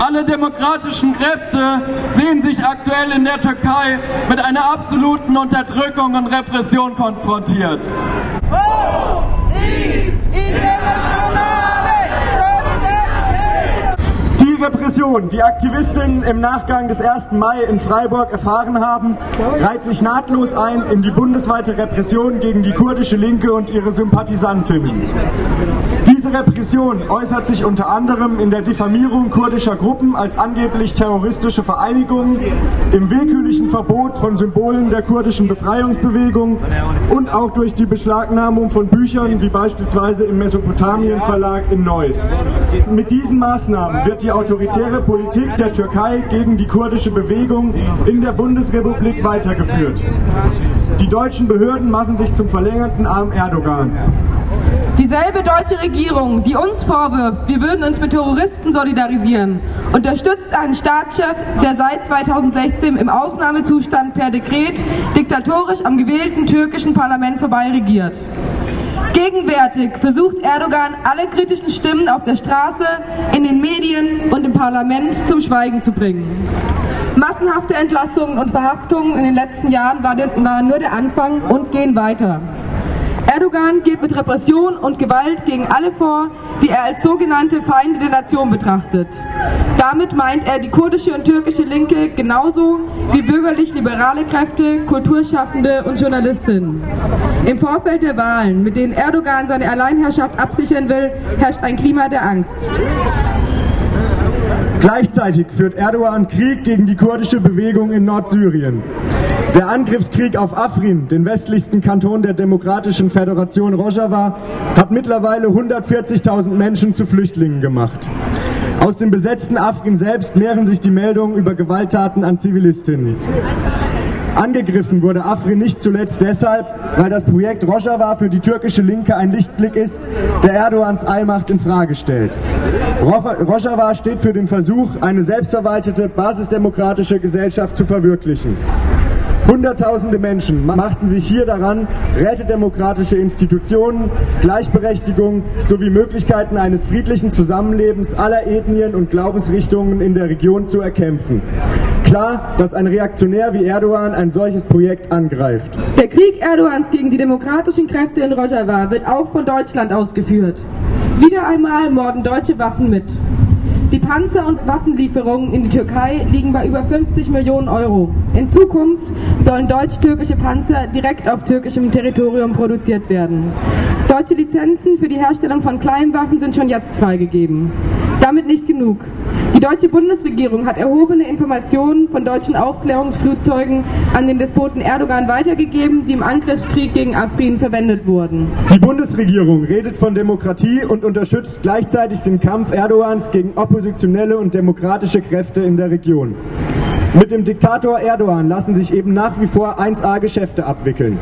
Alle demokratischen Kräfte sehen sich aktuell in der Türkei mit einer absoluten Unterdrückung und Repression konfrontiert. Oh, Repression, die Aktivistinnen im Nachgang des 1. Mai in Freiburg erfahren haben, reiht sich nahtlos ein in die bundesweite Repression gegen die kurdische Linke und ihre Sympathisantinnen. Diese Repression äußert sich unter anderem in der Diffamierung kurdischer Gruppen als angeblich terroristische Vereinigungen, im willkürlichen Verbot von Symbolen der kurdischen Befreiungsbewegung und auch durch die Beschlagnahmung von Büchern, wie beispielsweise im Mesopotamien Verlag in Neuss. Mit diesen Maßnahmen wird die autoritäre Politik der Türkei gegen die kurdische Bewegung in der Bundesrepublik weitergeführt. Die deutschen Behörden machen sich zum verlängerten Arm Erdogans. Dieselbe deutsche Regierung, die uns vorwirft, wir würden uns mit Terroristen solidarisieren, unterstützt einen Staatschef, der seit 2016 im Ausnahmezustand per Dekret diktatorisch am gewählten türkischen Parlament vorbei regiert. Gegenwärtig versucht Erdogan, alle kritischen Stimmen auf der Straße, in den Medien und im Parlament zum Schweigen zu bringen. Massenhafte Entlassungen und Verhaftungen in den letzten Jahren waren nur der Anfang und gehen weiter. Erdogan geht mit Repression und Gewalt gegen alle vor, die er als sogenannte Feinde der Nation betrachtet. Damit meint er die kurdische und türkische Linke genauso wie bürgerlich-liberale Kräfte, Kulturschaffende und Journalistinnen. Im Vorfeld der Wahlen, mit denen Erdogan seine Alleinherrschaft absichern will, herrscht ein Klima der Angst. Gleichzeitig führt Erdogan Krieg gegen die kurdische Bewegung in Nordsyrien. Der Angriffskrieg auf Afrin, den westlichsten Kanton der Demokratischen Föderation Rojava, hat mittlerweile 140.000 Menschen zu Flüchtlingen gemacht. Aus dem besetzten Afrin selbst mehren sich die Meldungen über Gewalttaten an Zivilistinnen. Angegriffen wurde Afrin nicht zuletzt deshalb, weil das Projekt Rojava für die türkische Linke ein Lichtblick ist, der Erdogans Allmacht in Frage stellt. Rojava steht für den Versuch, eine selbstverwaltete, basisdemokratische Gesellschaft zu verwirklichen. Hunderttausende Menschen machten sich hier daran, rätedemokratische Institutionen, Gleichberechtigung sowie Möglichkeiten eines friedlichen Zusammenlebens aller Ethnien und Glaubensrichtungen in der Region zu erkämpfen. Klar, dass ein Reaktionär wie Erdogan ein solches Projekt angreift. Der Krieg Erdogans gegen die demokratischen Kräfte in Rojava wird auch von Deutschland ausgeführt. Wieder einmal morden deutsche Waffen mit. Die Panzer- und Waffenlieferungen in die Türkei liegen bei über 50 Millionen Euro. In Zukunft sollen deutsch-türkische Panzer direkt auf türkischem Territorium produziert werden. Deutsche Lizenzen für die Herstellung von Kleinwaffen sind schon jetzt freigegeben. Damit nicht genug. Die deutsche Bundesregierung hat erhobene Informationen von deutschen Aufklärungsflugzeugen an den Despoten Erdogan weitergegeben, die im Angriffskrieg gegen Afrin verwendet wurden. Die Bundesregierung redet von Demokratie und unterstützt gleichzeitig den Kampf Erdogans gegen oppositionelle und demokratische Kräfte in der Region. Mit dem Diktator Erdogan lassen sich eben nach wie vor 1A Geschäfte abwickeln.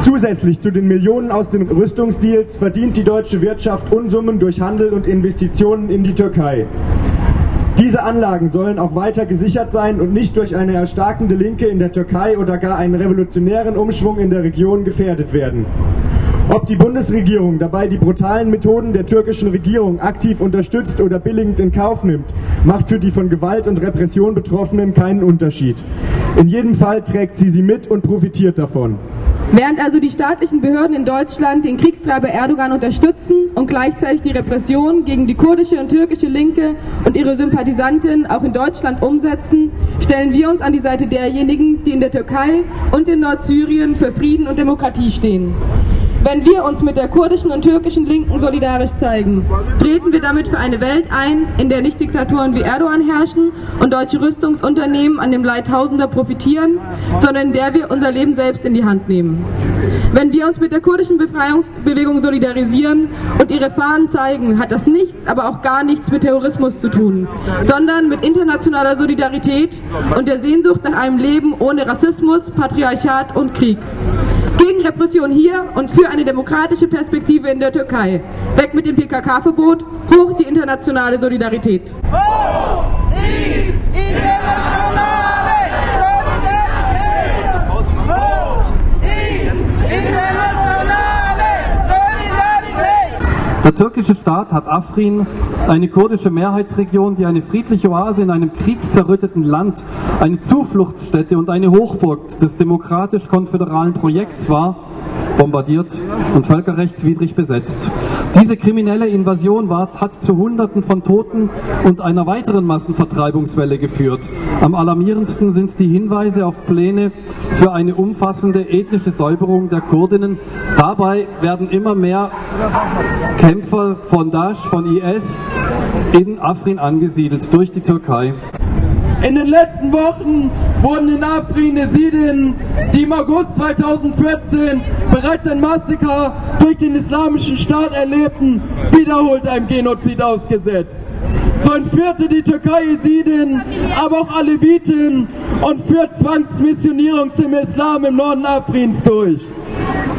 Zusätzlich zu den Millionen aus den Rüstungsdeals verdient die deutsche Wirtschaft Unsummen durch Handel und Investitionen in die Türkei. Diese Anlagen sollen auch weiter gesichert sein und nicht durch eine erstarkende Linke in der Türkei oder gar einen revolutionären Umschwung in der Region gefährdet werden. Ob die Bundesregierung dabei die brutalen Methoden der türkischen Regierung aktiv unterstützt oder billigend in Kauf nimmt, macht für die von Gewalt und Repression Betroffenen keinen Unterschied. In jedem Fall trägt sie sie mit und profitiert davon. Während also die staatlichen Behörden in Deutschland den Kriegstreiber Erdogan unterstützen und gleichzeitig die Repression gegen die kurdische und türkische Linke und ihre Sympathisanten auch in Deutschland umsetzen, stellen wir uns an die Seite derjenigen, die in der Türkei und in Nordsyrien für Frieden und Demokratie stehen. Wenn wir uns mit der kurdischen und türkischen Linken solidarisch zeigen, treten wir damit für eine Welt ein, in der nicht Diktaturen wie Erdogan herrschen und deutsche Rüstungsunternehmen an dem Leid Tausender profitieren, sondern in der wir unser Leben selbst in die Hand nehmen. Wenn wir uns mit der kurdischen Befreiungsbewegung solidarisieren und ihre Fahnen zeigen, hat das nichts, aber auch gar nichts mit Terrorismus zu tun, sondern mit internationaler Solidarität und der Sehnsucht nach einem Leben ohne Rassismus, Patriarchat und Krieg gegen Repression hier und für eine demokratische Perspektive in der Türkei. Weg mit dem PKK-Verbot, hoch die internationale Solidarität. Hoch die internationale Solidarität! Hoch die internationale Solidarität! Der türkische Staat hat Afrin, eine kurdische Mehrheitsregion, die eine friedliche Oase in einem kriegszerrütteten Land, eine Zufluchtsstätte und eine Hochburg des demokratisch-konföderalen Projekts war, bombardiert und völkerrechtswidrig besetzt. Diese kriminelle Invasion war, hat zu Hunderten von Toten und einer weiteren Massenvertreibungswelle geführt. Am alarmierendsten sind die Hinweise auf Pläne für eine umfassende ethnische Säuberung der Kurdinnen. Dabei werden immer mehr Kämpfer von Daesh, von IS in Afrin angesiedelt durch die Türkei. In den letzten Wochen wurden in Afrin Jesidien, die im August 2014 bereits ein Massaker durch den Islamischen Staat erlebten, wiederholt einem Genozid ausgesetzt. So entführte die Türkei Jesidien, aber auch Aleviten und führt Zwangsmissionierung zum Islam im Norden Afrins durch.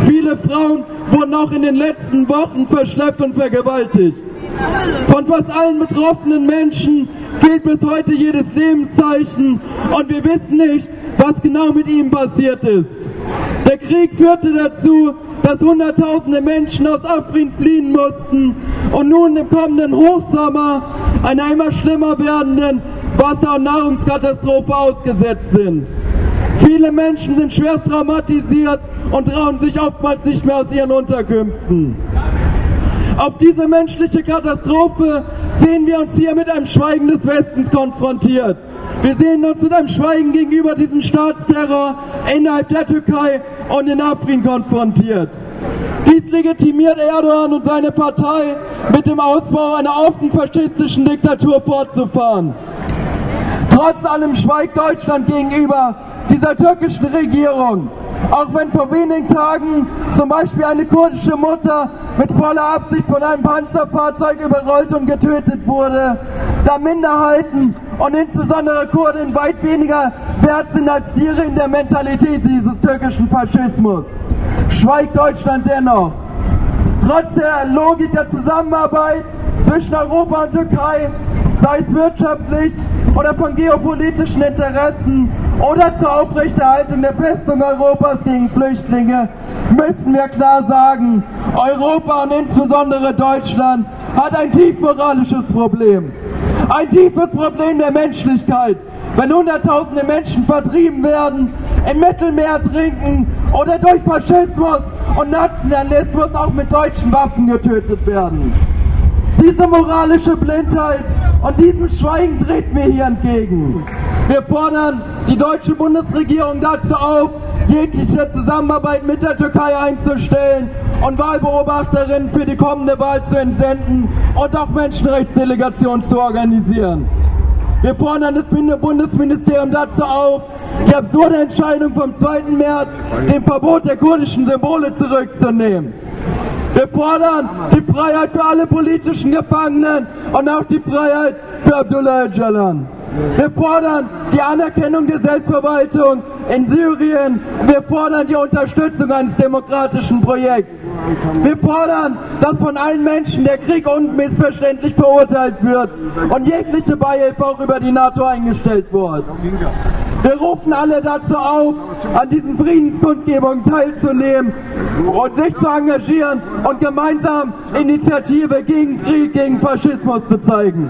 Viele Frauen wurden auch in den letzten Wochen verschleppt und vergewaltigt. Von fast allen betroffenen Menschen fehlt bis heute jedes Lebenszeichen und wir wissen nicht, was genau mit ihm passiert ist. Der Krieg führte dazu, dass Hunderttausende Menschen aus Afrin fliehen mussten und nun im kommenden Hochsommer einer immer schlimmer werdenden Wasser- und Nahrungskatastrophe ausgesetzt sind. Viele Menschen sind schwerst traumatisiert und trauen sich oftmals nicht mehr aus ihren Unterkünften. Auf diese menschliche Katastrophe sehen wir uns hier mit einem Schweigen des Westens konfrontiert. Wir sehen uns mit einem Schweigen gegenüber diesem Staatsterror innerhalb der Türkei und in Afrin konfrontiert. Dies legitimiert Erdogan und seine Partei mit dem Ausbau einer offen faschistischen Diktatur fortzufahren. Trotz allem schweigt Deutschland gegenüber dieser türkischen Regierung. Auch wenn vor wenigen Tagen zum Beispiel eine kurdische Mutter mit voller Absicht von einem Panzerfahrzeug überrollt und getötet wurde, da Minderheiten und insbesondere Kurden weit weniger wert sind als Tiere in der Mentalität dieses türkischen Faschismus. Schweigt Deutschland dennoch. Trotz der Logik der Zusammenarbeit zwischen Europa und Türkei, sei es wirtschaftlich oder von geopolitischen Interessen oder zur Aufrechterhaltung der Festung Europas gegen Flüchtlinge, müssen wir klar sagen, Europa und insbesondere Deutschland hat ein tief moralisches Problem. Ein tiefes Problem der Menschlichkeit. Wenn Hunderttausende Menschen vertrieben werden, im Mittelmeer trinken oder durch Faschismus und Nationalismus auch mit deutschen Waffen getötet werden. Diese moralische Blindheit und diesem Schweigen treten wir hier entgegen. Wir fordern die deutsche Bundesregierung dazu auf, jegliche Zusammenarbeit mit der Türkei einzustellen und Wahlbeobachterinnen für die kommende Wahl zu entsenden und auch Menschenrechtsdelegationen zu organisieren. Wir fordern das Bundesministerium dazu auf, die absurde Entscheidung vom 2. März, dem Verbot der kurdischen Symbole zurückzunehmen. Wir fordern die Freiheit für alle politischen Gefangenen und auch die Freiheit für Abdullah Öcalan. Wir fordern die Anerkennung der Selbstverwaltung in Syrien. Wir fordern die Unterstützung eines demokratischen Projekts. Wir fordern, dass von allen Menschen der Krieg unmissverständlich verurteilt wird und jegliche Beihilfe auch über die NATO eingestellt wird. Wir rufen alle dazu auf, an diesen Friedenskundgebungen teilzunehmen und sich zu engagieren und gemeinsam Initiative gegen Krieg, gegen Faschismus zu zeigen.